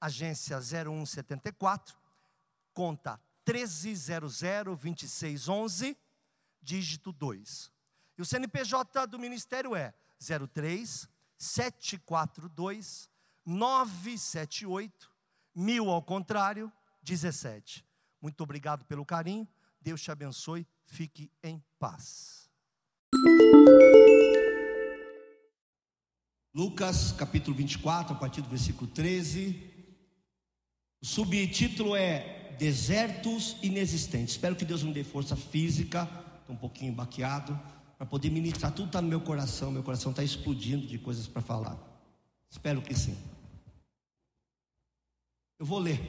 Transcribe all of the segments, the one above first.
agência 0174, conta 13002611, dígito 2. E o CNPJ do Ministério é 03 742 978 mil ao contrário 17. Muito obrigado pelo carinho. Deus te abençoe. Fique em paz. Lucas capítulo 24, a partir do versículo 13. O subtítulo é Desertos Inexistentes. Espero que Deus me dê força física, estou um pouquinho baqueado, para poder ministrar. Tudo está no meu coração, meu coração está explodindo de coisas para falar. Espero que sim. Eu vou ler.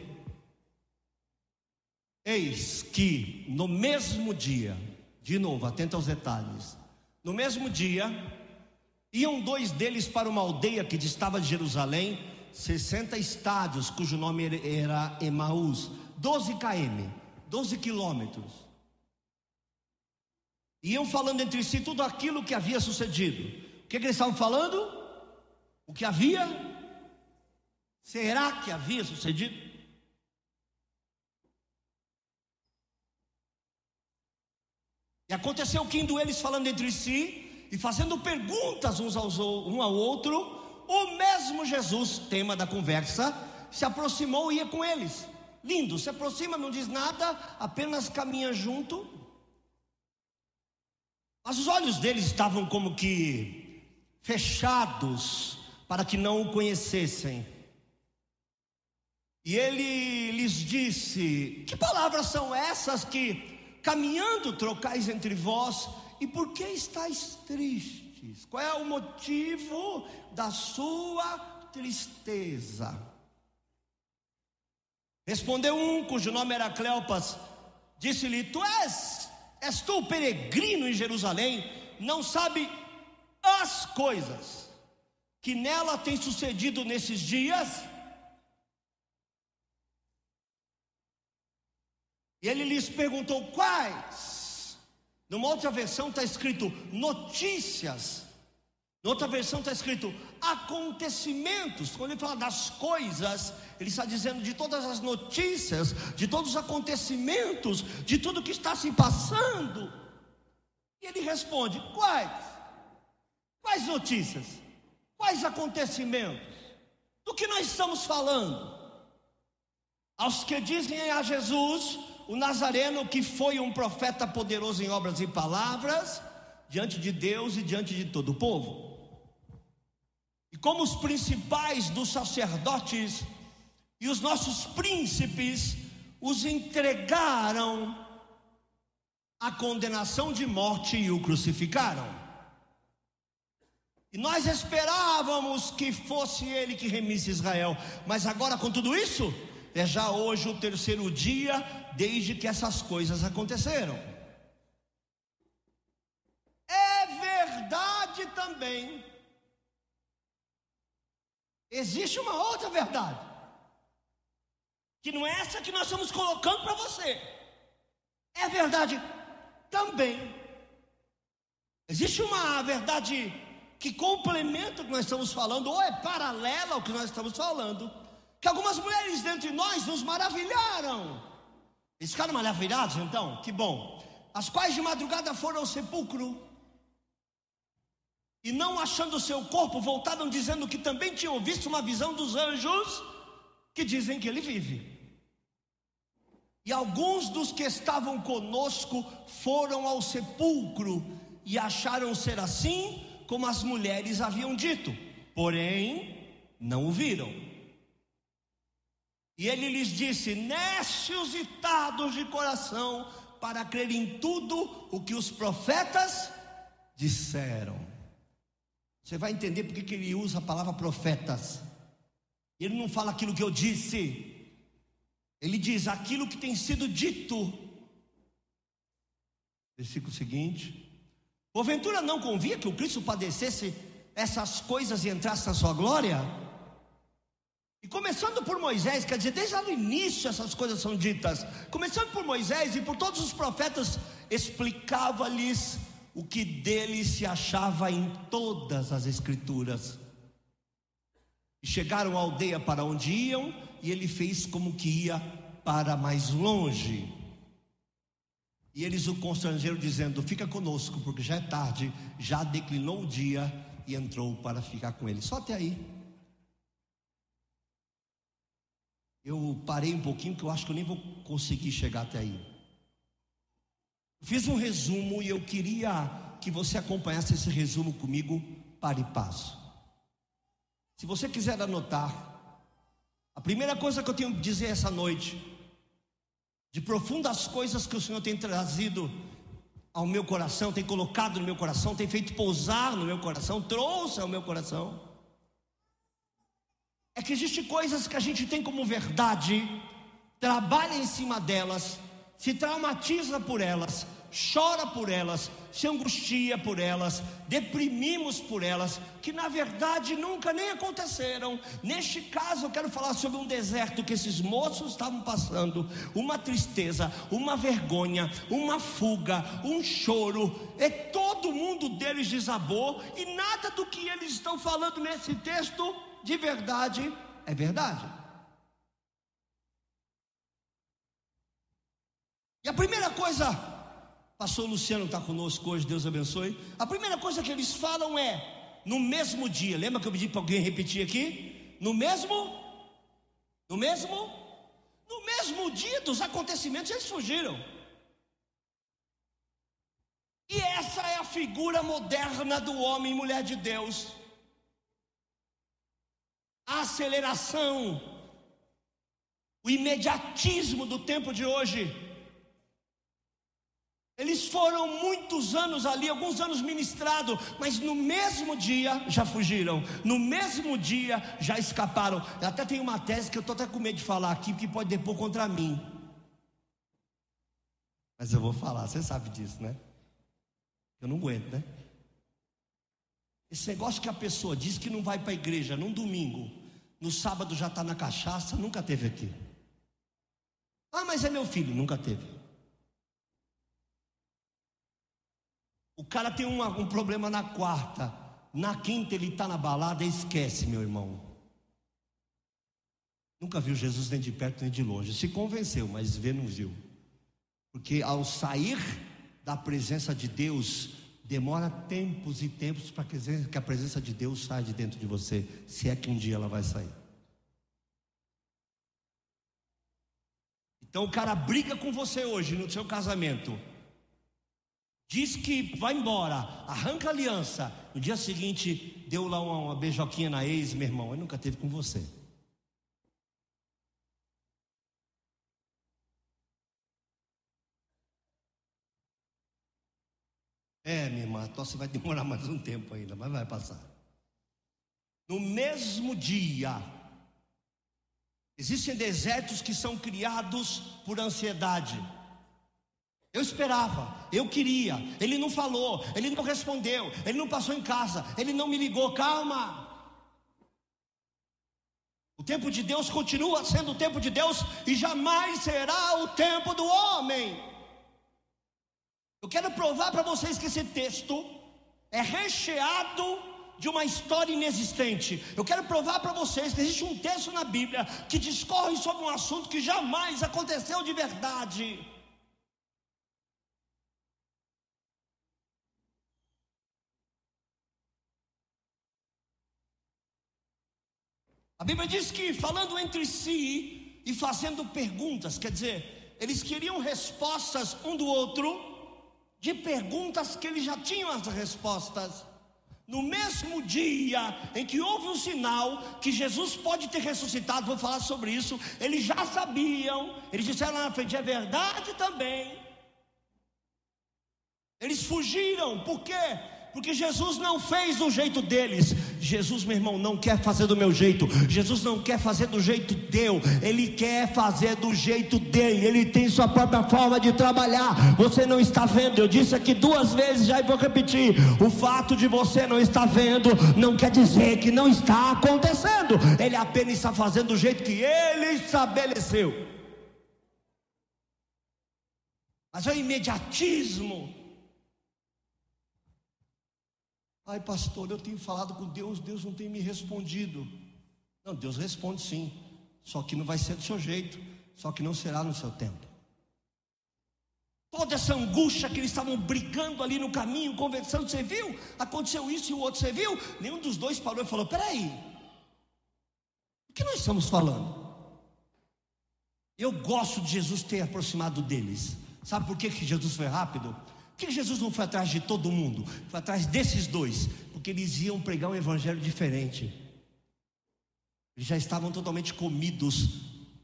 Eis que no mesmo dia, de novo, atenta aos detalhes. No mesmo dia, iam dois deles para uma aldeia que distava de Jerusalém 60 estádios, cujo nome era Emaús, 12 km, 12 quilômetros. Iam falando entre si tudo aquilo que havia sucedido. O que, que eles estavam falando? O que havia? Será que havia sucedido? E aconteceu que indo eles falando entre si e fazendo perguntas uns aos, um ao outro, o mesmo Jesus, tema da conversa, se aproximou e ia com eles. Lindo, se aproxima, não diz nada, apenas caminha junto. Mas os olhos deles estavam como que fechados para que não o conhecessem. E ele lhes disse: Que palavras são essas que, caminhando, trocais entre vós, e por que estáis tristes? Qual é o motivo da sua tristeza? Respondeu um cujo nome era Cleopas, disse-lhe: Tu és, és tu peregrino em Jerusalém, não sabe as coisas que nela tem sucedido nesses dias? E ele lhes perguntou: Quais? Numa outra versão está escrito notícias. Na outra versão está escrito acontecimentos. Quando ele fala das coisas, ele está dizendo de todas as notícias, de todos os acontecimentos, de tudo que está se passando. E ele responde: quais? Quais notícias? Quais acontecimentos? Do que nós estamos falando? Aos que dizem a Jesus, o Nazareno, que foi um profeta poderoso em obras e palavras, diante de Deus e diante de todo o povo. E como os principais dos sacerdotes e os nossos príncipes os entregaram à condenação de morte e o crucificaram. E nós esperávamos que fosse ele que remisse Israel, mas agora com tudo isso, é já hoje o terceiro dia desde que essas coisas aconteceram. É verdade também. Existe uma outra verdade, que não é essa que nós estamos colocando para você. É verdade também. Existe uma verdade que complementa o que nós estamos falando, ou é paralela ao que nós estamos falando, que algumas mulheres dentre nós nos maravilharam eles ficaram maravilhados então? Que bom. As quais de madrugada foram ao sepulcro e não achando o seu corpo, voltaram dizendo que também tinham visto uma visão dos anjos que dizem que ele vive. E alguns dos que estavam conosco foram ao sepulcro e acharam ser assim como as mulheres haviam dito, porém não o viram. E ele lhes disse: Nécios tardos de coração, para crer em tudo o que os profetas disseram. Você vai entender porque que ele usa a palavra profetas. Ele não fala aquilo que eu disse. Ele diz: aquilo que tem sido dito. Versículo seguinte. Porventura não convia que o Cristo padecesse essas coisas e entrasse na sua glória? E começando por Moisés, quer dizer, desde lá no início essas coisas são ditas. Começando por Moisés e por todos os profetas, explicava-lhes o que dele se achava em todas as escrituras. E chegaram à aldeia para onde iam, e ele fez como que ia para mais longe. E eles o constrangeram, dizendo: Fica conosco, porque já é tarde, já declinou o dia, e entrou para ficar com ele. Só até aí. Eu parei um pouquinho, porque eu acho que eu nem vou conseguir chegar até aí. Fiz um resumo e eu queria que você acompanhasse esse resumo comigo para e passo. Se você quiser anotar, a primeira coisa que eu tenho que dizer essa noite, de profundas coisas que o Senhor tem trazido ao meu coração, tem colocado no meu coração, tem feito pousar no meu coração, trouxe ao meu coração, é que existem coisas que a gente tem como verdade, trabalha em cima delas, se traumatiza por elas, chora por elas, se angustia por elas, deprimimos por elas, que na verdade nunca nem aconteceram. Neste caso, eu quero falar sobre um deserto que esses moços estavam passando, uma tristeza, uma vergonha, uma fuga, um choro, e todo mundo deles desabou, e nada do que eles estão falando nesse texto de verdade é verdade. E a primeira coisa, pastor Luciano está conosco hoje, Deus abençoe. A primeira coisa que eles falam é: no mesmo dia, lembra que eu pedi para alguém repetir aqui? No mesmo, no mesmo, no mesmo dia dos acontecimentos, eles fugiram. E essa é a figura moderna do homem e mulher de Deus a aceleração, o imediatismo do tempo de hoje. Eles foram muitos anos ali, alguns anos ministrados, mas no mesmo dia já fugiram, no mesmo dia já escaparam. Eu até tenho uma tese que eu estou até com medo de falar aqui, porque pode depor contra mim. Mas eu vou falar, você sabe disso, né? Eu não aguento, né? Esse negócio que a pessoa diz que não vai para a igreja num domingo, no sábado já está na cachaça, nunca teve aqui. Ah, mas é meu filho, nunca teve. O cara tem uma, um problema na quarta, na quinta ele está na balada, esquece, meu irmão. Nunca viu Jesus nem de perto nem de longe. Se convenceu, mas ver não viu. Porque ao sair da presença de Deus, Demora tempos e tempos para que a presença de Deus saia de dentro de você, se é que um dia ela vai sair. Então o cara briga com você hoje no seu casamento, diz que vai embora, arranca a aliança, no dia seguinte deu lá uma, uma beijoquinha na ex, meu irmão, ele nunca teve com você. É, minha irmã, a tosse vai demorar mais um tempo ainda, mas vai passar. No mesmo dia, existem desertos que são criados por ansiedade. Eu esperava, eu queria, ele não falou, ele não respondeu, ele não passou em casa, ele não me ligou, calma. O tempo de Deus continua sendo o tempo de Deus e jamais será o tempo do homem. Eu quero provar para vocês que esse texto é recheado de uma história inexistente. Eu quero provar para vocês que existe um texto na Bíblia que discorre sobre um assunto que jamais aconteceu de verdade. A Bíblia diz que falando entre si e fazendo perguntas, quer dizer, eles queriam respostas um do outro de perguntas que eles já tinham as respostas. No mesmo dia em que houve um sinal que Jesus pode ter ressuscitado, vou falar sobre isso, eles já sabiam, eles disseram lá na frente, é verdade também. Eles fugiram, por quê? Porque Jesus não fez do jeito deles, Jesus, meu irmão, não quer fazer do meu jeito. Jesus não quer fazer do jeito teu. Ele quer fazer do jeito dele. Ele tem sua própria forma de trabalhar. Você não está vendo. Eu disse aqui duas vezes já e vou repetir. O fato de você não estar vendo não quer dizer que não está acontecendo. Ele apenas está fazendo do jeito que ele estabeleceu. Mas é o imediatismo Ai, pastor, eu tenho falado com Deus, Deus não tem me respondido. Não, Deus responde sim, só que não vai ser do seu jeito, só que não será no seu tempo. Toda essa angústia que eles estavam brigando ali no caminho, conversando, você viu? Aconteceu isso e o outro, você viu? Nenhum dos dois parou e falou: peraí, o que nós estamos falando? Eu gosto de Jesus ter aproximado deles. Sabe por que, que Jesus foi rápido? Que Jesus não foi atrás de todo mundo? Foi atrás desses dois, porque eles iam pregar um evangelho diferente. Eles já estavam totalmente comidos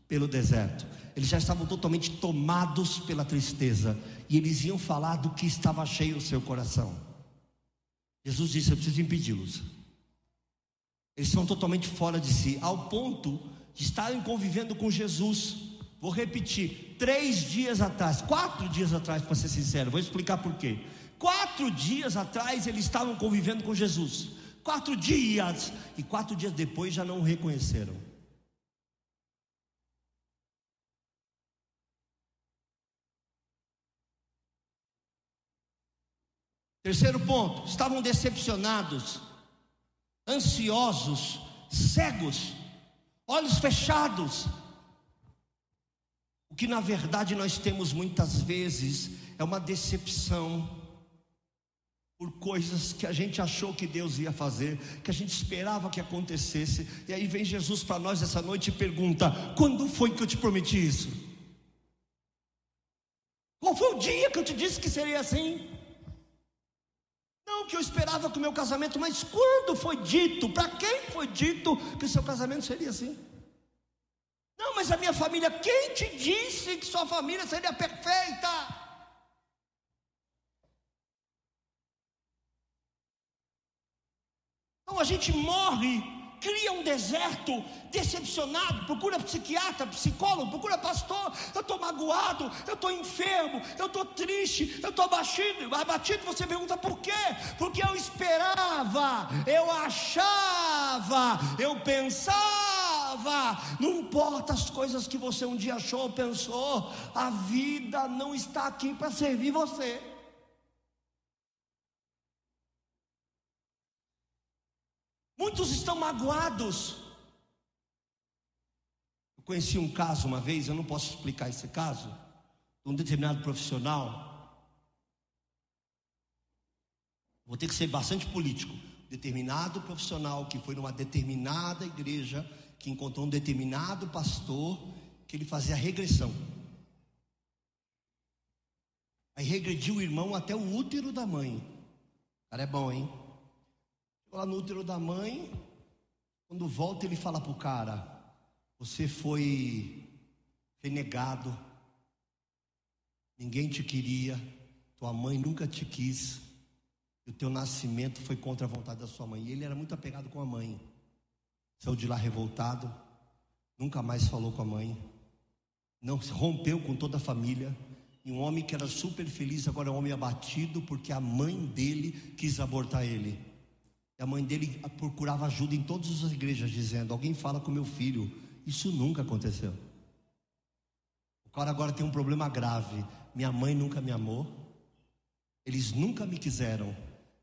pelo deserto, eles já estavam totalmente tomados pela tristeza, e eles iam falar do que estava cheio o seu coração. Jesus disse: Eu preciso impedi-los. Eles são totalmente fora de si, ao ponto de estarem convivendo com Jesus Vou repetir, três dias atrás, quatro dias atrás, para ser sincero, vou explicar por quê. Quatro dias atrás eles estavam convivendo com Jesus. Quatro dias, e quatro dias depois já não o reconheceram. Terceiro ponto, estavam decepcionados, ansiosos, cegos, olhos fechados, o que na verdade nós temos muitas vezes é uma decepção por coisas que a gente achou que Deus ia fazer, que a gente esperava que acontecesse, e aí vem Jesus para nós essa noite e pergunta: quando foi que eu te prometi isso? Qual foi o dia que eu te disse que seria assim? Não que eu esperava com o meu casamento, mas quando foi dito? Para quem foi dito que o seu casamento seria assim? Não, mas a minha família, quem te disse que sua família seria perfeita? Então a gente morre, cria um deserto, decepcionado, procura psiquiatra, psicólogo, procura pastor. Eu estou magoado, eu estou enfermo, eu estou triste, eu estou abatido, abatido. Você pergunta por quê? Porque eu esperava, eu achava, eu pensava não importa as coisas que você um dia achou ou pensou, a vida não está aqui para servir você. Muitos estão magoados. Eu conheci um caso uma vez, eu não posso explicar esse caso, de um determinado profissional. Vou ter que ser bastante político. Determinado profissional que foi numa determinada igreja que encontrou um determinado pastor que ele fazia regressão. Aí regrediu o irmão até o útero da mãe. O cara é bom, hein? Chegou lá no útero da mãe. Quando volta, ele fala para o cara: Você foi, foi negado. Ninguém te queria. Tua mãe nunca te quis. E o teu nascimento foi contra a vontade da sua mãe. E ele era muito apegado com a mãe. Saiu de lá revoltado, nunca mais falou com a mãe, não rompeu com toda a família. E um homem que era super feliz, agora é um homem abatido, porque a mãe dele quis abortar ele. E a mãe dele procurava ajuda em todas as igrejas, dizendo: Alguém fala com meu filho. Isso nunca aconteceu. O cara agora tem um problema grave. Minha mãe nunca me amou, eles nunca me quiseram.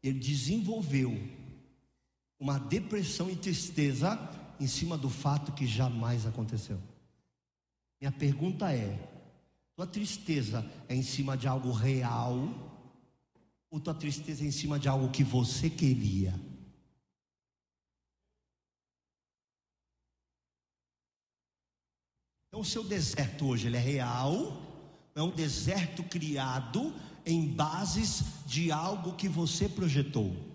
Ele desenvolveu uma depressão e tristeza em cima do fato que jamais aconteceu. Minha pergunta é: tua tristeza é em cima de algo real ou tua tristeza é em cima de algo que você queria? Então, o seu deserto hoje ele é real, é um deserto criado em bases de algo que você projetou.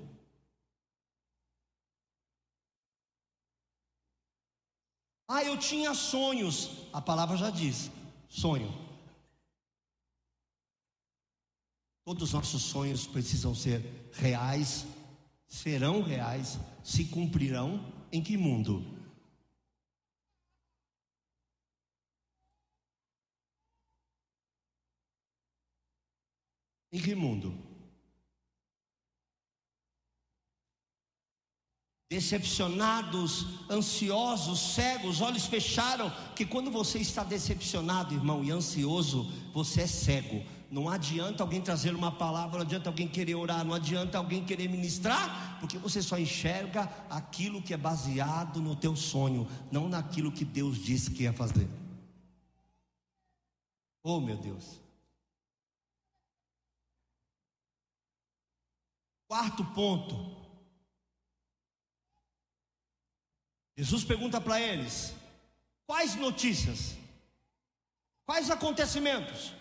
Ah, eu tinha sonhos. A palavra já diz: sonho. Todos os nossos sonhos precisam ser reais serão reais, se cumprirão em que mundo? Em que mundo? Decepcionados, ansiosos, cegos, olhos fecharam, que quando você está decepcionado, irmão, e ansioso, você é cego. Não adianta alguém trazer uma palavra, não adianta alguém querer orar, não adianta alguém querer ministrar, porque você só enxerga aquilo que é baseado no teu sonho, não naquilo que Deus disse que ia fazer. Oh, meu Deus. Quarto ponto, Jesus pergunta para eles: quais notícias? Quais acontecimentos?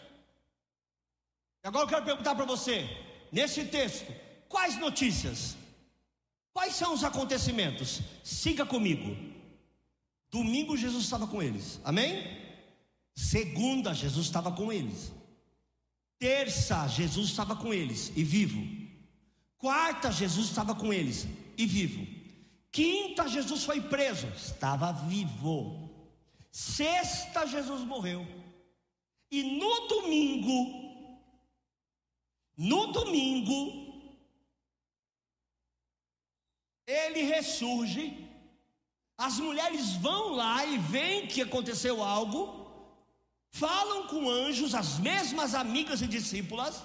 E agora eu quero perguntar para você, nesse texto, quais notícias? Quais são os acontecimentos? Siga comigo. Domingo Jesus estava com eles, amém? Segunda, Jesus estava com eles. Terça, Jesus estava com eles e vivo. Quarta, Jesus estava com eles e vivo. Quinta, Jesus foi preso, estava vivo. Sexta, Jesus morreu. E no domingo, no domingo, ele ressurge. As mulheres vão lá e veem que aconteceu algo, falam com anjos, as mesmas amigas e discípulas,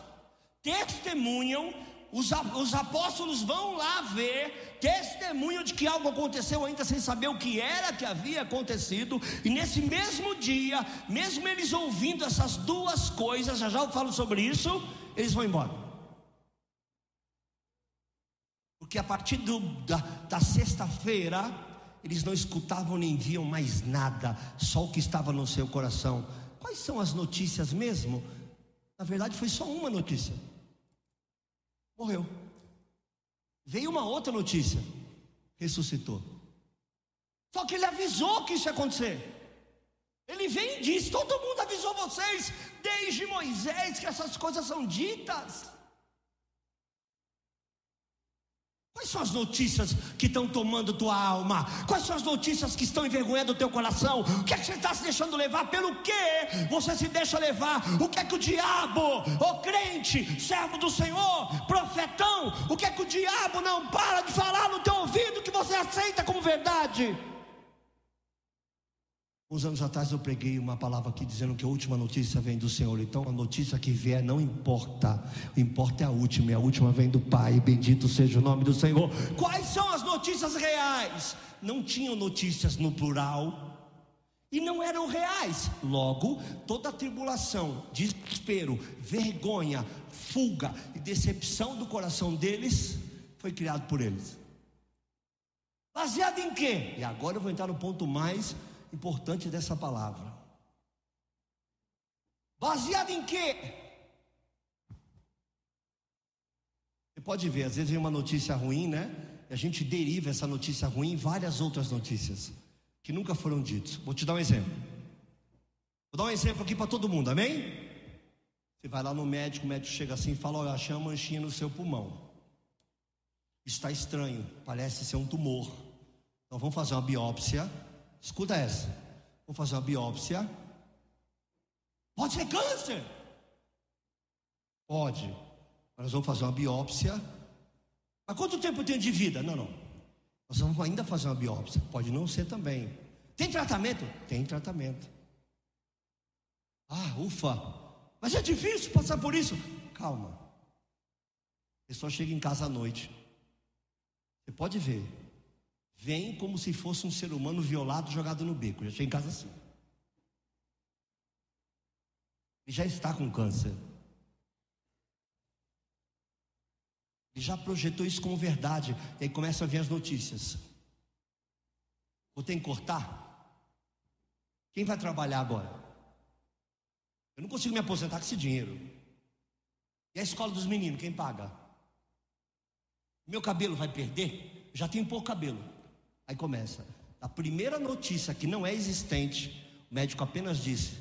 testemunham, os, os apóstolos vão lá ver, testemunho de que algo aconteceu ainda sem saber o que era que havia acontecido, e nesse mesmo dia, mesmo eles ouvindo essas duas coisas, já já eu falo sobre isso, eles vão embora. Porque a partir do, da, da sexta-feira, eles não escutavam nem viam mais nada, só o que estava no seu coração. Quais são as notícias mesmo? Na verdade, foi só uma notícia morreu. Veio uma outra notícia: ressuscitou. Só que ele avisou que isso ia acontecer. Ele vem e diz: todo mundo avisou vocês, desde Moisés, que essas coisas são ditas. Quais são as notícias que estão tomando tua alma? Quais são as notícias que estão envergonhando o teu coração? O que é que você está se deixando levar? Pelo que você se deixa levar? O que é que o diabo, o crente, servo do Senhor, profetão, o que é que o diabo não para de falar no teu ouvido que você aceita como verdade? Uns anos atrás eu preguei uma palavra aqui dizendo que a última notícia vem do Senhor. Então a notícia que vier não importa. O importa é a última, e a última vem do Pai. Bendito seja o nome do Senhor. Quais são as notícias reais? Não tinham notícias no plural e não eram reais. Logo, toda tribulação, desespero, vergonha, fuga e decepção do coração deles foi criado por eles. Baseado em quê? E agora eu vou entrar no ponto mais importante dessa palavra. Baseado em quê? Você pode ver, às vezes vem uma notícia ruim, né? E a gente deriva essa notícia ruim em várias outras notícias que nunca foram ditas. Vou te dar um exemplo. Vou dar um exemplo aqui para todo mundo, amém? Você vai lá no médico, o médico chega assim e fala: Olha, achei uma manchinha no seu pulmão. Está estranho, parece ser um tumor. Então vamos fazer uma biópsia Escuta essa. Vou fazer uma biópsia. Pode ser câncer. Pode. Nós vamos fazer uma biópsia. Mas quanto tempo tem de vida? Não, não. Nós vamos ainda fazer uma biópsia. Pode não ser também. Tem tratamento? Tem tratamento. Ah, ufa. Mas é difícil passar por isso. Calma. A pessoa chega em casa à noite. Você pode ver vem como se fosse um ser humano violado, jogado no beco. Já cheguei em casa assim. Ele já está com câncer. Ele já projetou isso como verdade. E aí começa a vir as notícias. Vou ter que cortar? Quem vai trabalhar agora? Eu não consigo me aposentar com esse dinheiro. E a escola dos meninos, quem paga? Meu cabelo vai perder? Já tenho pouco cabelo. Aí começa. A primeira notícia que não é existente, o médico apenas disse: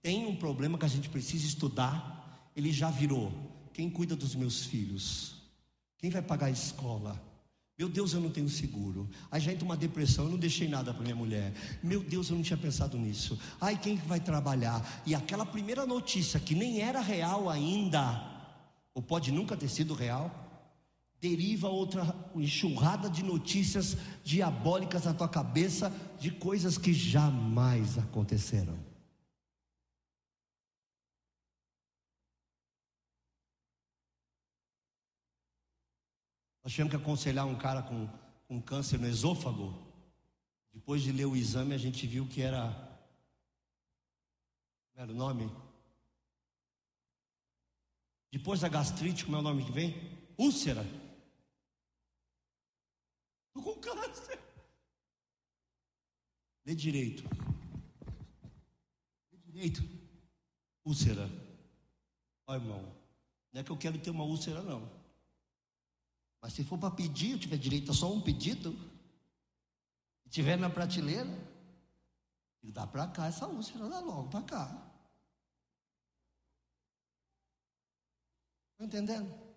tem um problema que a gente precisa estudar. Ele já virou. Quem cuida dos meus filhos? Quem vai pagar a escola? Meu Deus, eu não tenho seguro. Aí já entra uma depressão, eu não deixei nada para minha mulher. Meu Deus, eu não tinha pensado nisso. Ai, quem vai trabalhar? E aquela primeira notícia que nem era real ainda, ou pode nunca ter sido real, deriva outra enxurrada de notícias diabólicas na tua cabeça de coisas que jamais aconteceram. Nós tivemos que aconselhar um cara com, com câncer no esôfago. Depois de ler o exame, a gente viu que era. Como era o nome? Depois da gastrite, como é o nome que vem? Úlcera. Estou com câncer. Lê direito. Lê direito. Úlcera. Olha, irmão. Não é que eu quero ter uma úlcera, não. Mas se for para pedir, eu tiver direito a só um pedido, e tiver na prateleira, dá para cá essa úlcera, dá logo para cá. Está entendendo?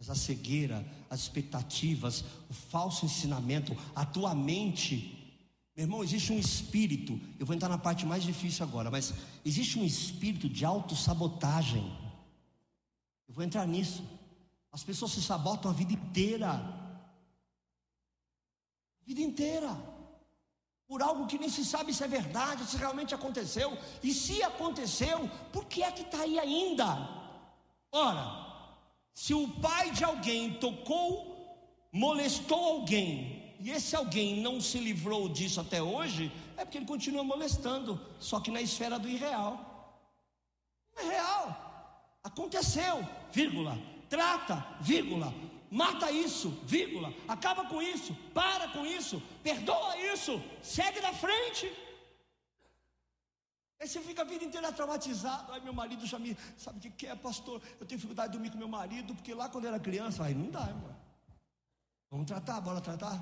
Mas a cegueira, as expectativas, o falso ensinamento, a tua mente. Meu irmão, existe um espírito, eu vou entrar na parte mais difícil agora, mas existe um espírito de autossabotagem. Eu vou entrar nisso. As pessoas se sabotam a vida inteira. A vida inteira. Por algo que nem se sabe se é verdade, se realmente aconteceu. E se aconteceu, por que é que está aí ainda? Ora, se o pai de alguém tocou, molestou alguém, e esse alguém não se livrou disso até hoje, é porque ele continua molestando, só que na esfera do irreal. É real. Aconteceu, vírgula trata, vírgula, mata isso, vírgula, acaba com isso, para com isso, perdoa isso, segue na frente. Aí você fica a vida inteira traumatizado. Ai, meu marido já me. Sabe o que, que é, pastor? Eu tenho dificuldade de dormir com meu marido, porque lá quando eu era criança, aí não dá, irmão. Vamos tratar, bora tratar.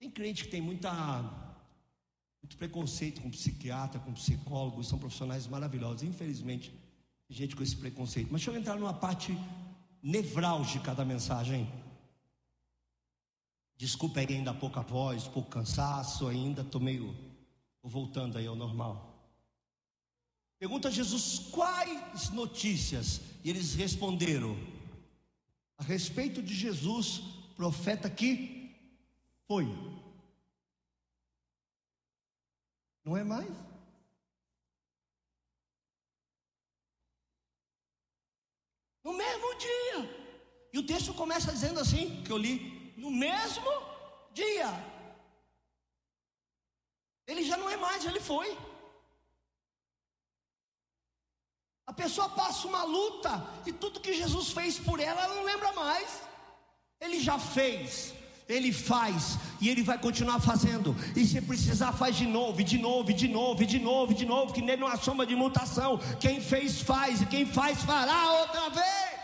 Tem crente que tem muita, muito preconceito com psiquiatra, com psicólogos, são profissionais maravilhosos. Infelizmente, gente com esse preconceito. Mas deixa eu entrar numa parte nevrálgica da mensagem. Desculpa aí ainda pouca voz, pouco cansaço ainda, estou meio Vou voltando aí ao normal. Pergunta a Jesus quais notícias? E eles responderam: a respeito de Jesus, profeta que foi. Não é mais? No mesmo dia. E o texto começa dizendo assim, que eu li, no mesmo dia. Ele já não é mais, ele foi. A pessoa passa uma luta e tudo que Jesus fez por ela, ela não lembra mais. Ele já fez ele faz e Ele vai continuar fazendo. E se precisar, faz de novo, de novo, de novo, de novo, de novo, que nele não há sombra de mutação. Quem fez, faz, e quem faz, fará outra vez.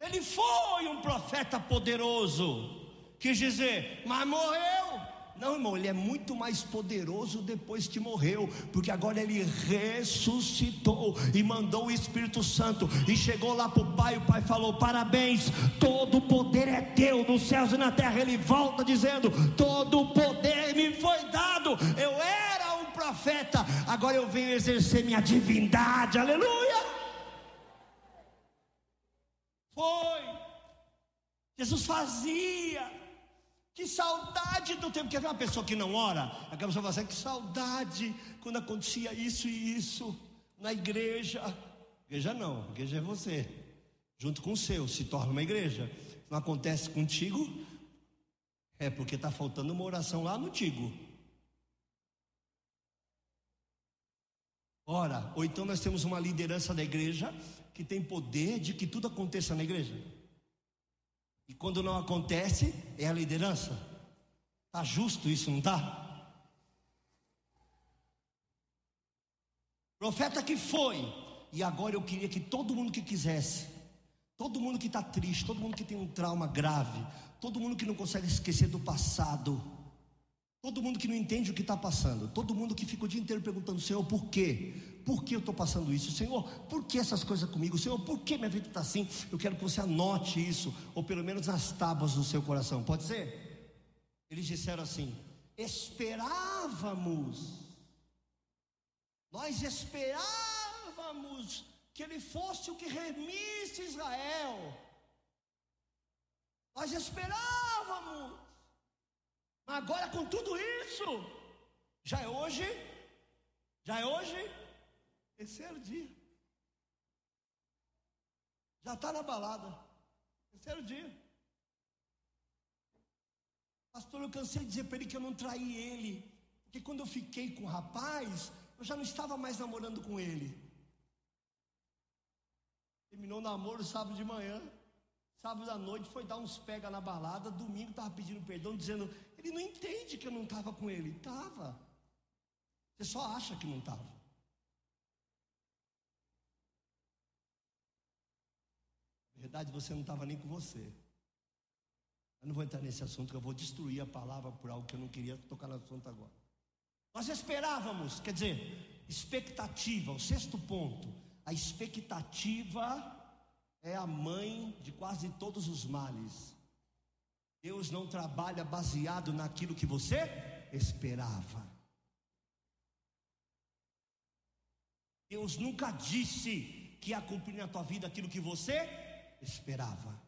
Ele foi um profeta poderoso. Quis dizer, mas morreu. Não, irmão, ele é muito mais poderoso depois que morreu, porque agora ele ressuscitou e mandou o Espírito Santo e chegou lá para o Pai. O Pai falou: Parabéns, todo o poder é teu nos céus e na terra. Ele volta dizendo: Todo o poder me foi dado. Eu era um profeta, agora eu venho exercer minha divindade. Aleluia! Foi. Jesus fazia que saudade do tempo. Quer ver uma pessoa que não ora? Aquela pessoa fala assim: que saudade quando acontecia isso e isso na igreja. Igreja não, igreja é você, junto com o seu, se torna uma igreja. Não acontece contigo, é porque está faltando uma oração lá no Tigo. Ora, ou então nós temos uma liderança da igreja que tem poder de que tudo aconteça na igreja. E quando não acontece, é a liderança. Está justo isso, não está? Profeta que foi, e agora eu queria que todo mundo que quisesse, todo mundo que está triste, todo mundo que tem um trauma grave, todo mundo que não consegue esquecer do passado, todo mundo que não entende o que está passando, todo mundo que fica o dia inteiro perguntando, Senhor, por quê? Por que eu estou passando isso? Senhor, por que essas coisas comigo? Senhor, por que minha vida está assim? Eu quero que você anote isso, ou pelo menos nas tábuas do seu coração. Pode ser? Eles disseram assim: esperávamos, nós esperávamos que ele fosse o que remisse Israel. Nós esperávamos. Agora com tudo isso, já é hoje, já é hoje, terceiro dia. Já está na balada, terceiro dia. Pastor, eu cansei de dizer para ele que eu não traí ele, porque quando eu fiquei com o rapaz, eu já não estava mais namorando com ele. Terminou o namoro sábado de manhã. Sábado à noite foi dar uns pega na balada, domingo estava pedindo perdão, dizendo, ele não entende que eu não estava com ele. Estava. Você só acha que não estava. Na verdade, você não estava nem com você. Eu não vou entrar nesse assunto, que eu vou destruir a palavra por algo que eu não queria tocar no assunto agora. Nós esperávamos, quer dizer, expectativa, o sexto ponto. A expectativa é a mãe de quase todos os males. Deus não trabalha baseado naquilo que você esperava. Deus nunca disse que ia cumprir na tua vida aquilo que você esperava.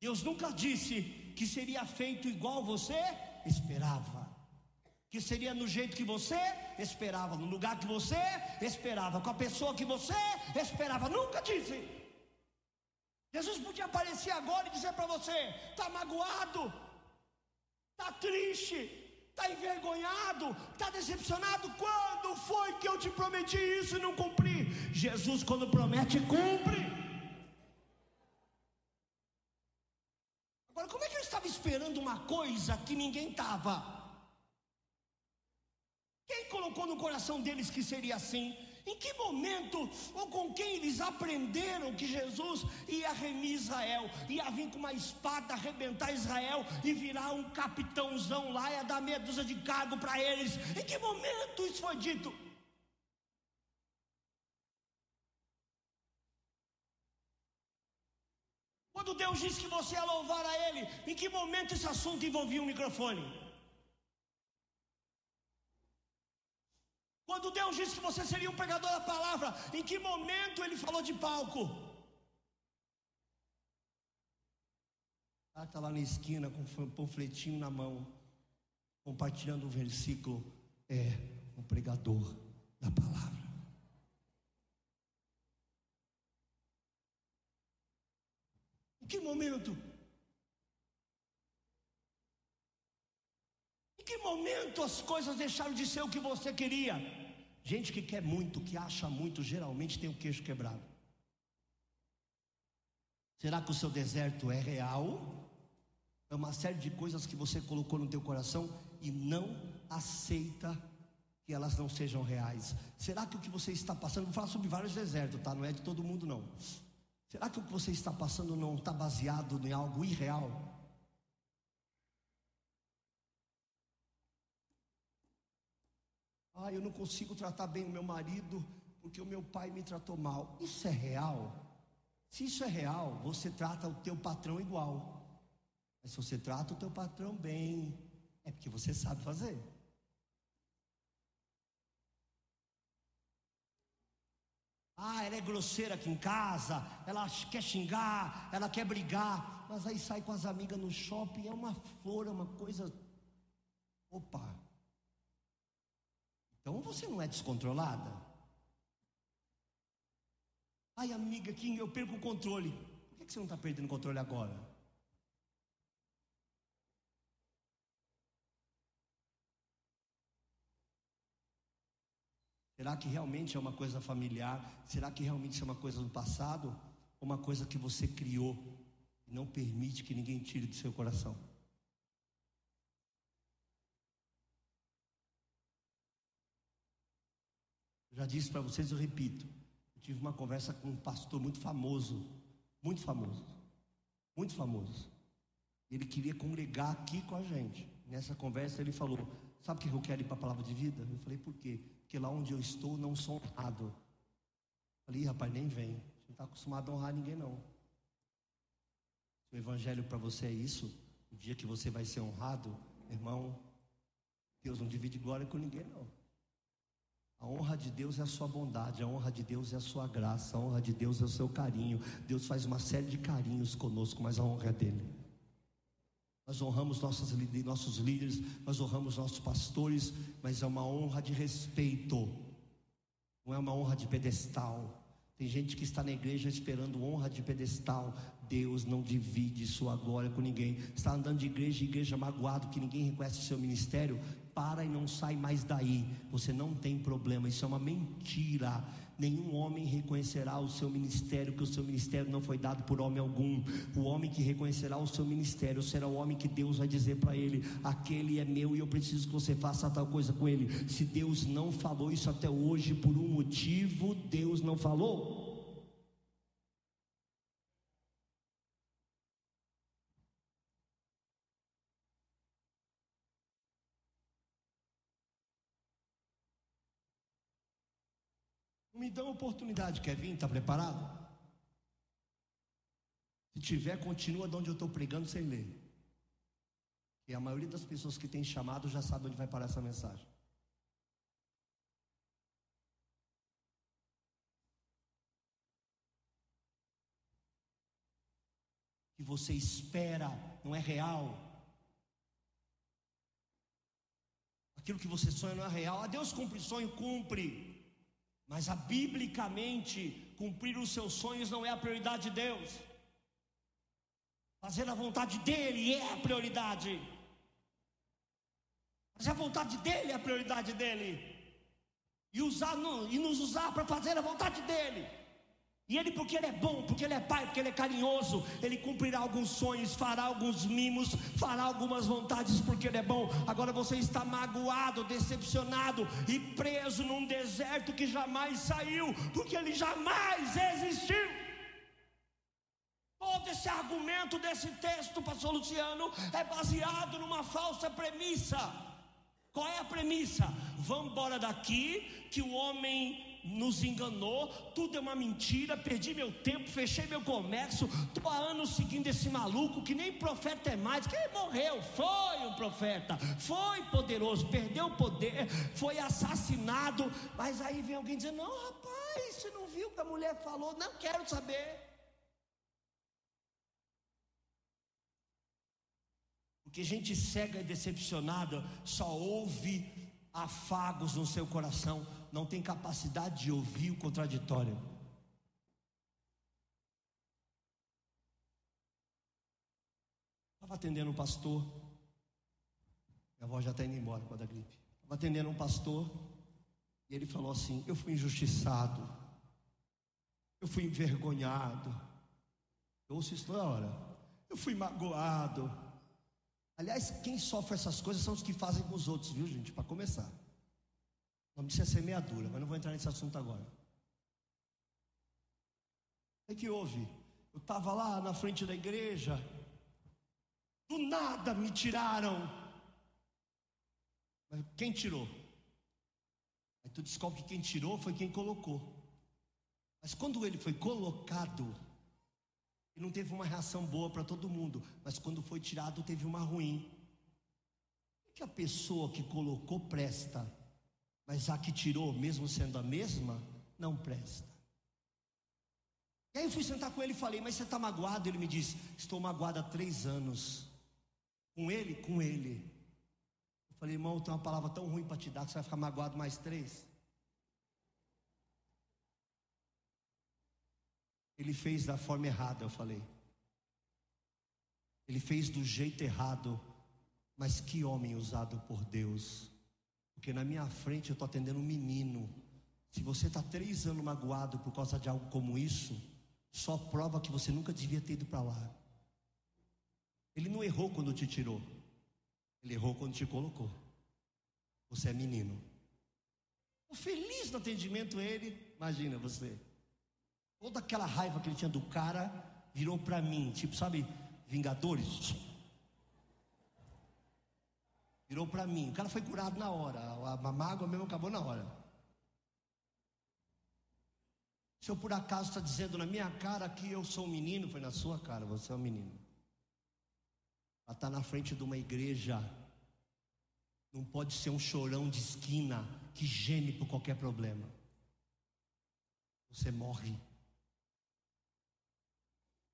Deus nunca disse que seria feito igual você esperava. Que seria no jeito que você esperava, no lugar que você esperava, com a pessoa que você esperava. Nunca disse. Jesus podia aparecer agora e dizer para você: está magoado, está triste, está envergonhado, está decepcionado. Quando foi que eu te prometi isso e não cumpri? Jesus, quando promete, cumpre. Agora, como é que eu estava esperando uma coisa que ninguém estava? Quem colocou no coração deles que seria assim? Em que momento ou com quem eles aprenderam que Jesus ia remir Israel, ia vir com uma espada arrebentar Israel e virar um capitãozão lá, ia dar meia dúzia de cargo para eles? Em que momento isso foi dito? Quando Deus disse que você ia louvar a Ele, em que momento esse assunto envolvia um microfone? Quando Deus disse que você seria um pregador da palavra, em que momento ele falou de palco? Ah, está lá na esquina com um panfletinho na mão, compartilhando o versículo. É um pregador da palavra. Em que momento? Que momento as coisas deixaram de ser o que você queria? Gente que quer muito, que acha muito, geralmente tem o queixo quebrado. Será que o seu deserto é real? É uma série de coisas que você colocou no teu coração e não aceita que elas não sejam reais. Será que o que você está passando, vou falar sobre vários desertos, tá? Não é de todo mundo não. Será que o que você está passando não está baseado em algo irreal? Ah, eu não consigo tratar bem o meu marido porque o meu pai me tratou mal. Isso é real? Se isso é real, você trata o teu patrão igual. Mas se você trata o teu patrão bem, é porque você sabe fazer. Ah, ela é grosseira aqui em casa, ela quer xingar, ela quer brigar, mas aí sai com as amigas no shopping, é uma flor, é uma coisa. Opa, então você não é descontrolada? Ai, amiga, Kim, eu perco o controle. Por que você não está perdendo o controle agora? Será que realmente é uma coisa familiar? Será que realmente é uma coisa do passado? Uma coisa que você criou e não permite que ninguém tire do seu coração? Já disse para vocês, eu repito. Eu tive uma conversa com um pastor muito famoso, muito famoso, muito famoso. Ele queria congregar aqui com a gente. Nessa conversa ele falou: Sabe por que eu quero ir para a palavra de vida? Eu falei, por quê? Porque lá onde eu estou não sou honrado. Falei, rapaz, nem vem. Você não está acostumado a honrar ninguém, não. Se o evangelho para você é isso, o dia que você vai ser honrado, irmão, Deus não divide glória com ninguém, não. A honra de Deus é a sua bondade, a honra de Deus é a sua graça, a honra de Deus é o seu carinho. Deus faz uma série de carinhos conosco, mas a honra é dele. Nós honramos nossos, nossos líderes, nós honramos nossos pastores, mas é uma honra de respeito, não é uma honra de pedestal. Tem gente que está na igreja esperando honra de pedestal. Deus não divide sua glória com ninguém. Está andando de igreja em igreja magoado que ninguém reconhece o seu ministério. Para e não sai mais daí. Você não tem problema. Isso é uma mentira nenhum homem reconhecerá o seu ministério, que o seu ministério não foi dado por homem algum. O homem que reconhecerá o seu ministério será o homem que Deus vai dizer para ele: aquele é meu e eu preciso que você faça tal coisa com ele. Se Deus não falou isso até hoje por um motivo, Deus não falou. Me uma oportunidade, quer vir? Está preparado? Se tiver, continua de onde eu estou pregando sem ler. E a maioria das pessoas que tem chamado já sabe onde vai parar essa mensagem. Que você espera não é real. Aquilo que você sonha não é real. Ah, Deus cumpre sonho, cumpre. Mas a biblicamente, cumprir os seus sonhos não é a prioridade de Deus. Fazer a vontade dele é a prioridade. Fazer a vontade dele é a prioridade dele. E, usar, e nos usar para fazer a vontade dele. E ele, porque ele é bom, porque ele é pai, porque ele é carinhoso, ele cumprirá alguns sonhos, fará alguns mimos, fará algumas vontades, porque ele é bom. Agora você está magoado, decepcionado e preso num deserto que jamais saiu, porque ele jamais existiu. Todo esse argumento desse texto, pastor Luciano, é baseado numa falsa premissa. Qual é a premissa? Vamos embora daqui, que o homem nos enganou, tudo é uma mentira, perdi meu tempo, fechei meu comércio, estou há anos seguindo esse maluco que nem profeta é mais, que ele morreu, foi um profeta, foi poderoso, perdeu o poder, foi assassinado, mas aí vem alguém dizendo: Não, rapaz, você não viu o que a mulher falou? Não quero saber. Porque gente cega e decepcionada só ouve afagos no seu coração, não tem capacidade de ouvir o contraditório. Estava atendendo um pastor, minha avó já está indo embora com a da gripe. Estava atendendo um pastor, e ele falou assim: Eu fui injustiçado, eu fui envergonhado. Eu ouço isso toda hora. Eu fui magoado. Aliás, quem sofre essas coisas são os que fazem com os outros, viu, gente? Para começar. Não precisa ser meia dura, mas não vou entrar nesse assunto agora. O que houve? Eu estava lá na frente da igreja, do nada me tiraram. Mas quem tirou? Aí tu descobre que quem tirou foi quem colocou. Mas quando ele foi colocado, ele não teve uma reação boa para todo mundo, mas quando foi tirado, teve uma ruim. O que a pessoa que colocou presta, mas a que tirou, mesmo sendo a mesma, não presta. E aí eu fui sentar com ele e falei, mas você está magoado? Ele me disse, estou magoado há três anos. Com ele? Com ele. Eu falei, irmão, tem uma palavra tão ruim para te dar que você vai ficar magoado mais três. Ele fez da forma errada, eu falei. Ele fez do jeito errado, mas que homem usado por Deus. Porque na minha frente eu estou atendendo um menino. Se você está três anos magoado por causa de algo como isso, só prova que você nunca devia ter ido para lá. Ele não errou quando te tirou, ele errou quando te colocou. Você é menino. Feliz no atendimento ele, imagina você. Toda aquela raiva que ele tinha do cara virou para mim, tipo, sabe, Vingadores. Virou para mim. O cara foi curado na hora. A mágoa mesmo acabou na hora. Se eu por acaso está dizendo na minha cara que eu sou um menino, foi na sua cara, você é um menino. Ela está na frente de uma igreja. Não pode ser um chorão de esquina que geme por qualquer problema. Você morre.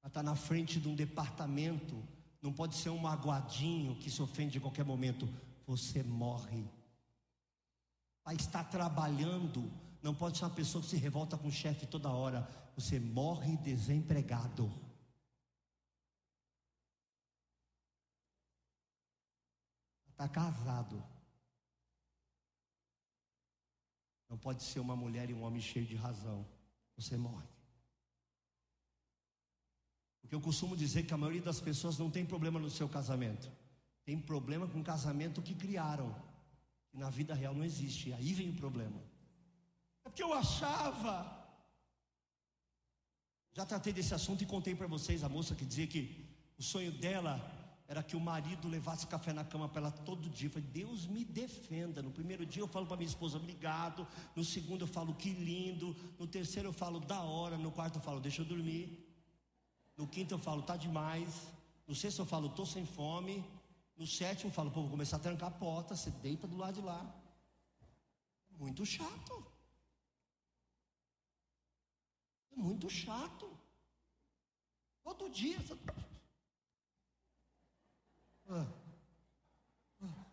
Ela está na frente de um departamento. Não pode ser um magoadinho que se ofende em qualquer momento. Você morre. Vai estar trabalhando não pode ser uma pessoa que se revolta com o chefe toda hora. Você morre desempregado. Está casado. Não pode ser uma mulher e um homem cheio de razão. Você morre. Porque eu costumo dizer que a maioria das pessoas não tem problema no seu casamento. Tem problema com o casamento que criaram. Que na vida real não existe. Aí vem o problema. É porque eu achava. Já tratei desse assunto e contei para vocês a moça que dizia que o sonho dela era que o marido levasse café na cama para ela todo dia. Eu falei, Deus me defenda. No primeiro dia eu falo para minha esposa, obrigado. No segundo eu falo, que lindo. No terceiro eu falo, da hora. No quarto eu falo, deixa eu dormir. No quinto eu falo, tá demais. No sexto eu falo, tô sem fome. No sétimo eu falo, pô, vou começar a trancar a porta. Você deita do lado de lá. Muito chato. Muito chato. Todo dia. Você... Ah. Ah.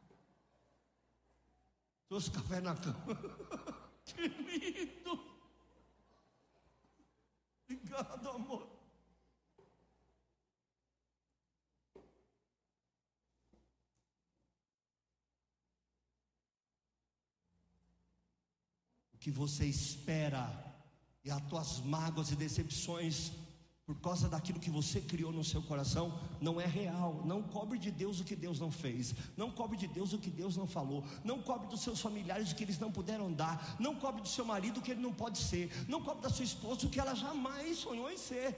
Trouxe café na cama. que lindo. Obrigado, amor. Que você espera e as tuas mágoas e decepções por causa daquilo que você criou no seu coração, não é real. Não cobre de Deus o que Deus não fez. Não cobre de Deus o que Deus não falou. Não cobre dos seus familiares o que eles não puderam dar. Não cobre do seu marido o que ele não pode ser. Não cobre da sua esposa o que ela jamais sonhou em ser.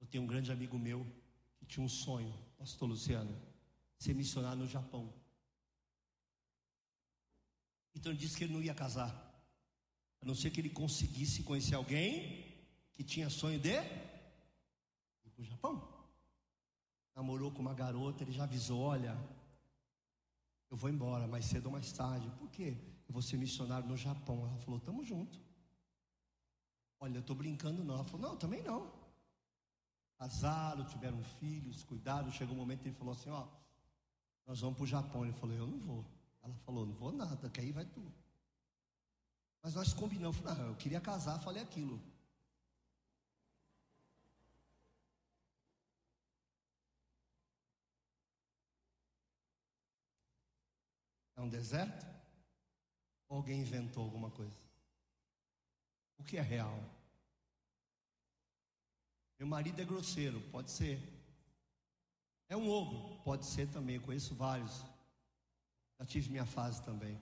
Eu tenho um grande amigo meu que tinha um sonho, pastor Luciano, ser missionário no Japão. Então ele disse que ele não ia casar. A não ser que ele conseguisse conhecer alguém que tinha sonho de ir para o Japão. Namorou com uma garota, ele já avisou: olha, eu vou embora mais cedo ou mais tarde. Por quê? Eu vou ser missionário no Japão. Ela falou: tamo junto. Olha, eu estou brincando não. Ela falou: não, também não. Casaram, tiveram filhos, cuidaram. Chegou um momento que ele falou assim: ó, nós vamos para o Japão. Ele falou: eu não vou. Ela falou, não vou nada, que aí vai tu. Mas nós combinamos, falei, ah, eu queria casar, falei aquilo. É um deserto? Ou alguém inventou alguma coisa? O que é real? Meu marido é grosseiro, pode ser. É um ogro, pode ser também, conheço vários. Já tive minha fase também.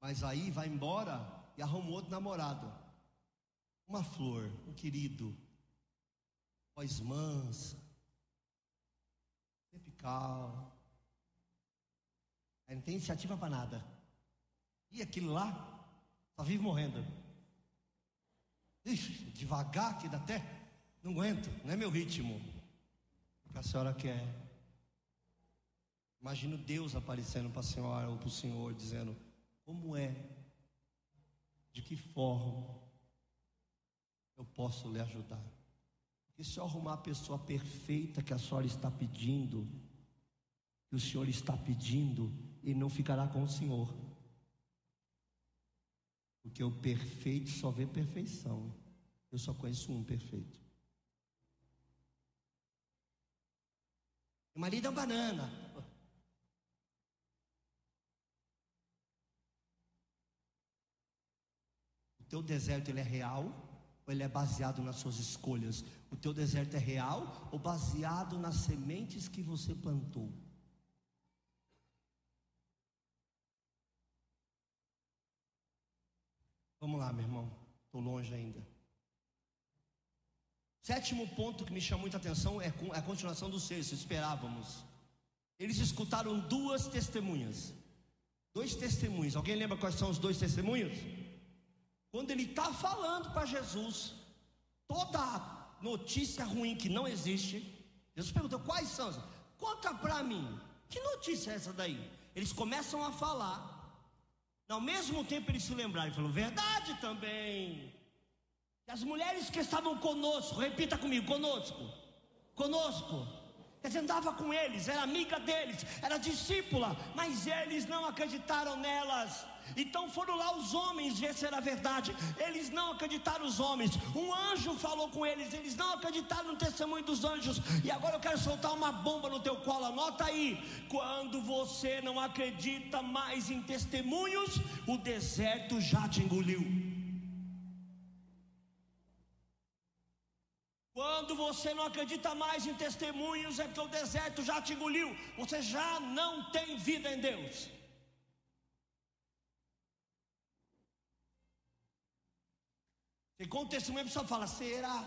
Mas aí vai embora e arrumou outro namorado. Uma flor, um querido, voz mansa, calmo. Aí não tem iniciativa para nada. E aquilo lá, só vive morrendo. Ixi, devagar que dá até. Não aguento, não é meu ritmo. O que a senhora quer? Imagino Deus aparecendo para a senhora ou para o senhor, dizendo: Como é? De que forma eu posso lhe ajudar? Porque se eu arrumar a pessoa perfeita que a senhora está pedindo, que o senhor está pedindo, ele não ficará com o senhor. Porque o perfeito só vê perfeição. Eu só conheço um perfeito. O marido é uma banana. teu deserto ele é real ou ele é baseado nas suas escolhas? O teu deserto é real ou baseado nas sementes que você plantou? Vamos lá, meu irmão. Estou longe ainda. Sétimo ponto que me chama muita atenção é a continuação do sexto, esperávamos. Eles escutaram duas testemunhas. Dois testemunhos. Alguém lembra quais são os dois testemunhos? Quando ele está falando para Jesus, toda notícia ruim que não existe, Jesus perguntou: quais são? Conta para mim, que notícia é essa daí? Eles começam a falar, ao mesmo tempo eles se lembraram, ele falou: verdade também. As mulheres que estavam conosco, repita comigo, conosco, conosco, Quer andava com eles, era amiga deles, era discípula, mas eles não acreditaram nelas. Então foram lá os homens ver se era verdade. Eles não acreditaram os homens. Um anjo falou com eles, eles não acreditaram no testemunho dos anjos. E agora eu quero soltar uma bomba no teu colo. Anota aí. Quando você não acredita mais em testemunhos, o deserto já te engoliu. Você não acredita mais em testemunhos, é porque o deserto já te engoliu. Você já não tem vida em Deus. E com o testemunho a pessoa fala: será?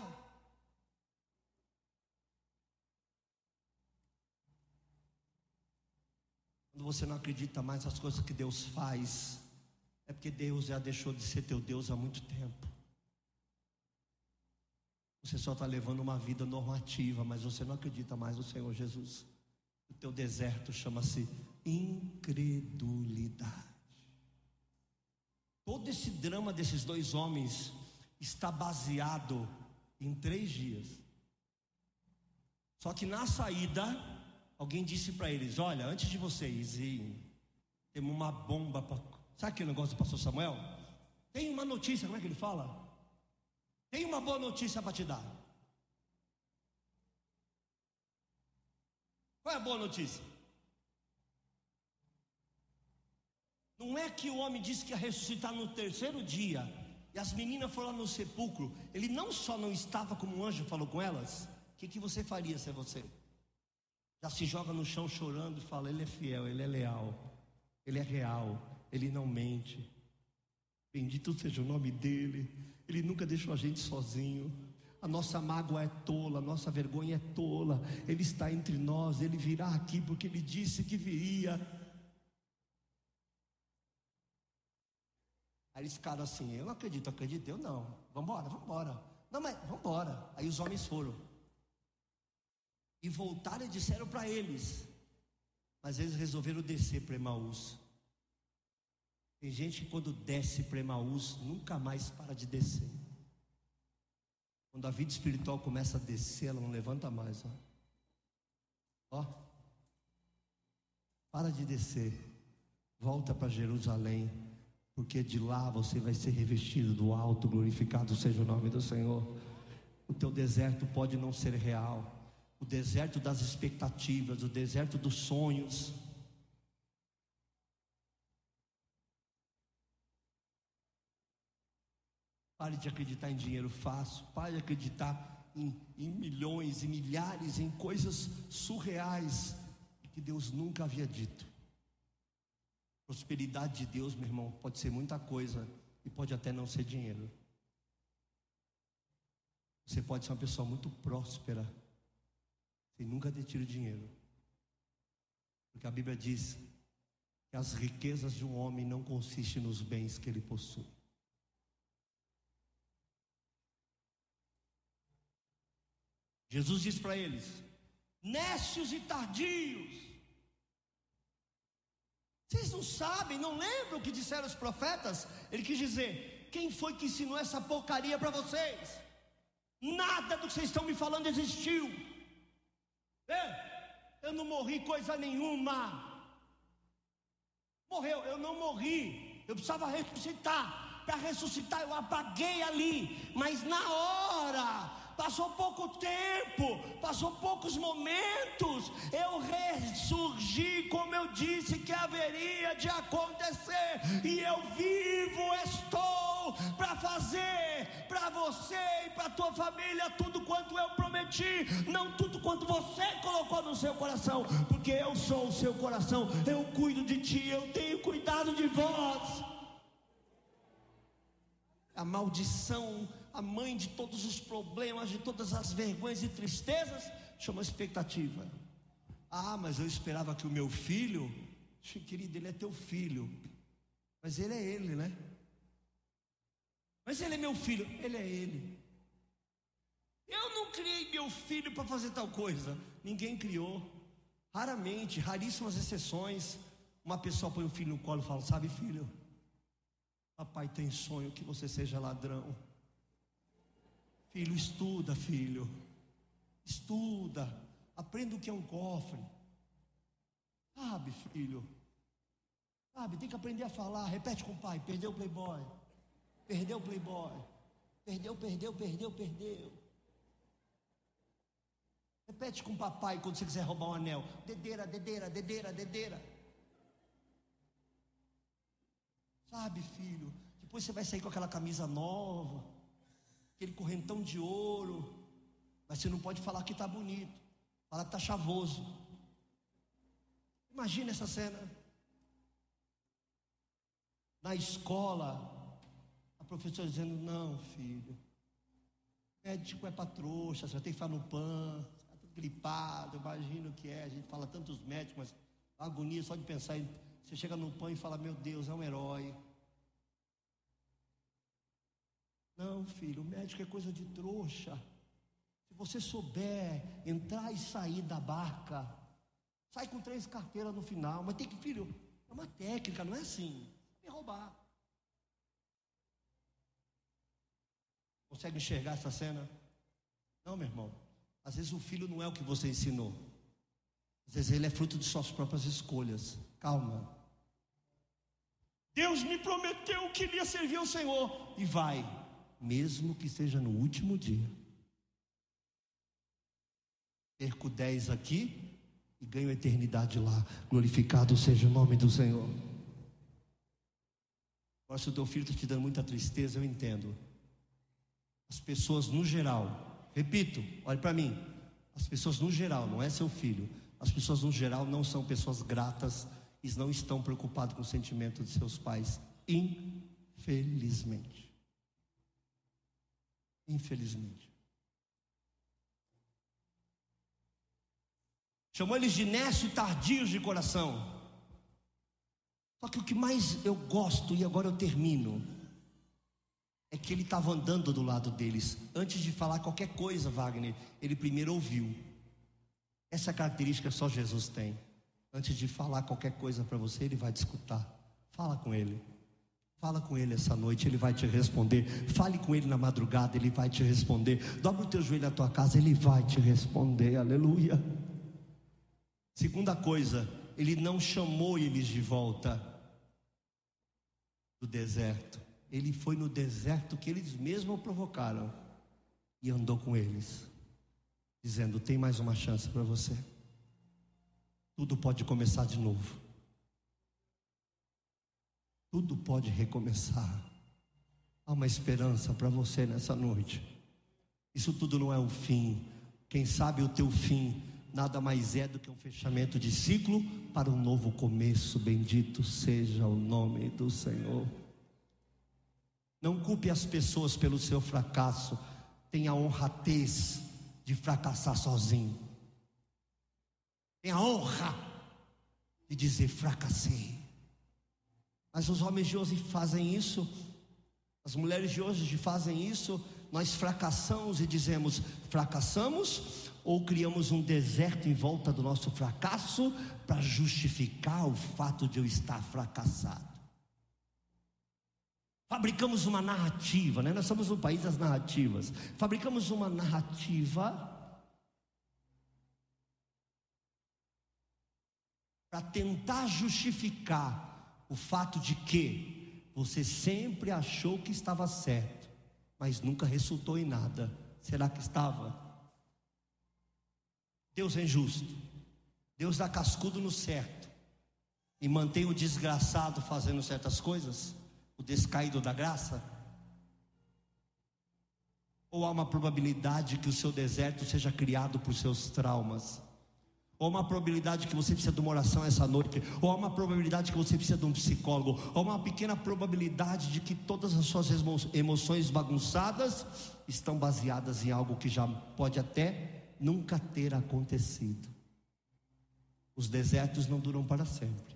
Quando você não acredita mais nas coisas que Deus faz, é porque Deus já deixou de ser teu Deus há muito tempo. Você só está levando uma vida normativa, mas você não acredita mais no Senhor Jesus. O teu deserto chama-se incredulidade. Todo esse drama desses dois homens está baseado em três dias. Só que na saída, alguém disse para eles: Olha, antes de vocês irem, temos uma bomba. Pra... Sabe aquele negócio do pastor Samuel? Tem uma notícia, como é que ele fala? Tem uma boa notícia para te dar. Qual é a boa notícia? Não é que o homem disse que ia ressuscitar no terceiro dia, e as meninas foram lá no sepulcro. Ele não só não estava como um anjo falou com elas, o que, que você faria se é você? Já se joga no chão chorando e fala: Ele é fiel, Ele é leal, Ele é real, Ele não mente. Bendito seja o nome dEle. Ele nunca deixou a gente sozinho. A nossa mágoa é tola, a nossa vergonha é tola. Ele está entre nós, ele virá aqui porque ele disse que viria. Aí eles ficaram assim: Eu não acredito, acredito, eu não. Vamos embora. Não, mas vamos embora. Aí os homens foram. E voltaram e disseram para eles. Mas eles resolveram descer para Emaús. Tem gente que quando desce para Emaús, nunca mais para de descer. Quando a vida espiritual começa a descer, ela não levanta mais. Ó. ó. Para de descer. Volta para Jerusalém. Porque de lá você vai ser revestido do alto, glorificado seja o nome do Senhor. O teu deserto pode não ser real. O deserto das expectativas, o deserto dos sonhos Pare de acreditar em dinheiro fácil. Pare de acreditar em, em milhões e milhares, em coisas surreais que Deus nunca havia dito. Prosperidade de Deus, meu irmão, pode ser muita coisa e pode até não ser dinheiro. Você pode ser uma pessoa muito próspera sem nunca ter tido dinheiro. Porque a Bíblia diz que as riquezas de um homem não consistem nos bens que ele possui. Jesus diz para eles: nécios e tardios. Vocês não sabem, não lembram o que disseram os profetas? Ele quis dizer: quem foi que ensinou essa porcaria para vocês? Nada do que vocês estão me falando existiu. É, eu não morri coisa nenhuma. Morreu, eu não morri. Eu precisava ressuscitar. Para ressuscitar, eu apaguei ali. Mas na hora passou pouco tempo, passou poucos momentos, eu ressurgi como eu disse que haveria de acontecer, e eu vivo estou para fazer para você e para tua família tudo quanto eu prometi, não tudo quanto você colocou no seu coração, porque eu sou o seu coração, eu cuido de ti, eu tenho cuidado de vós. A maldição a mãe de todos os problemas, de todas as vergonhas e tristezas, chama expectativa. Ah, mas eu esperava que o meu filho, querido, ele é teu filho, mas ele é ele, né? Mas ele é meu filho, ele é ele. Eu não criei meu filho para fazer tal coisa, ninguém criou. Raramente, raríssimas exceções, uma pessoa põe o filho no colo e fala: Sabe, filho, papai tem sonho que você seja ladrão. Filho, estuda, filho, estuda, aprenda o que é um cofre. Sabe, filho, sabe, tem que aprender a falar. Repete com o pai: Perdeu o playboy, perdeu o playboy, perdeu, perdeu, perdeu, perdeu. Repete com o papai quando você quiser roubar um anel: dedeira, dedeira, dedeira, dedeira. Sabe, filho, depois você vai sair com aquela camisa nova, aquele correntão de ouro, mas você não pode falar que está bonito, fala que está chavoso. Imagina essa cena. Na escola, a professora dizendo: Não, filho, médico é para trouxa, você tem que falar no pan, gripado, imagina o que é. A gente fala tantos médicos, mas agonia só de pensar em. Você chega no pão e fala: Meu Deus, é um herói. Não, filho, o médico é coisa de trouxa. Se você souber entrar e sair da barca, sai com três carteiras no final. Mas tem que, filho, é uma técnica, não é assim. É roubar. Consegue enxergar essa cena? Não, meu irmão. Às vezes o filho não é o que você ensinou. Às vezes ele é fruto de suas próprias escolhas. Calma. Deus me prometeu que iria servir ao Senhor. E vai, mesmo que seja no último dia. Perco dez aqui e ganho eternidade lá. Glorificado seja o nome do Senhor. Agora, se o teu filho está te dando muita tristeza, eu entendo. As pessoas no geral Repito, olhe para mim. As pessoas no geral, não é seu filho, as pessoas no geral não são pessoas gratas e não estão preocupadas com o sentimento de seus pais, infelizmente. Infelizmente. Chamou eles de nécio e tardios de coração. Só que o que mais eu gosto, e agora eu termino, é que ele estava andando do lado deles. Antes de falar qualquer coisa, Wagner, ele primeiro ouviu. Essa característica só Jesus tem. Antes de falar qualquer coisa para você, ele vai te escutar. Fala com ele. Fala com ele essa noite, ele vai te responder. Fale com ele na madrugada, ele vai te responder. Dobra o teu joelho na tua casa, ele vai te responder. Aleluia. Segunda coisa, ele não chamou eles de volta do deserto ele foi no deserto que eles mesmos provocaram e andou com eles, dizendo: Tem mais uma chance para você. Tudo pode começar de novo. Tudo pode recomeçar. Há uma esperança para você nessa noite. Isso tudo não é o fim. Quem sabe o teu fim nada mais é do que um fechamento de ciclo para um novo começo. Bendito seja o nome do Senhor. Não culpe as pessoas pelo seu fracasso. Tenha a honratez de fracassar sozinho. Tenha a honra de dizer fracassei. Mas os homens de hoje fazem isso, as mulheres de hoje fazem isso. Nós fracassamos e dizemos fracassamos, ou criamos um deserto em volta do nosso fracasso para justificar o fato de eu estar fracassado. Fabricamos uma narrativa, né? Nós somos um país das narrativas. Fabricamos uma narrativa para tentar justificar o fato de que você sempre achou que estava certo, mas nunca resultou em nada. Será que estava? Deus é injusto. Deus dá cascudo no certo e mantém o desgraçado fazendo certas coisas o descaído da graça? Ou há uma probabilidade que o seu deserto seja criado por seus traumas? Ou uma probabilidade que você precisa de uma oração essa noite, ou uma probabilidade que você precisa de um psicólogo, ou uma pequena probabilidade de que todas as suas emoções bagunçadas estão baseadas em algo que já pode até nunca ter acontecido. Os desertos não duram para sempre.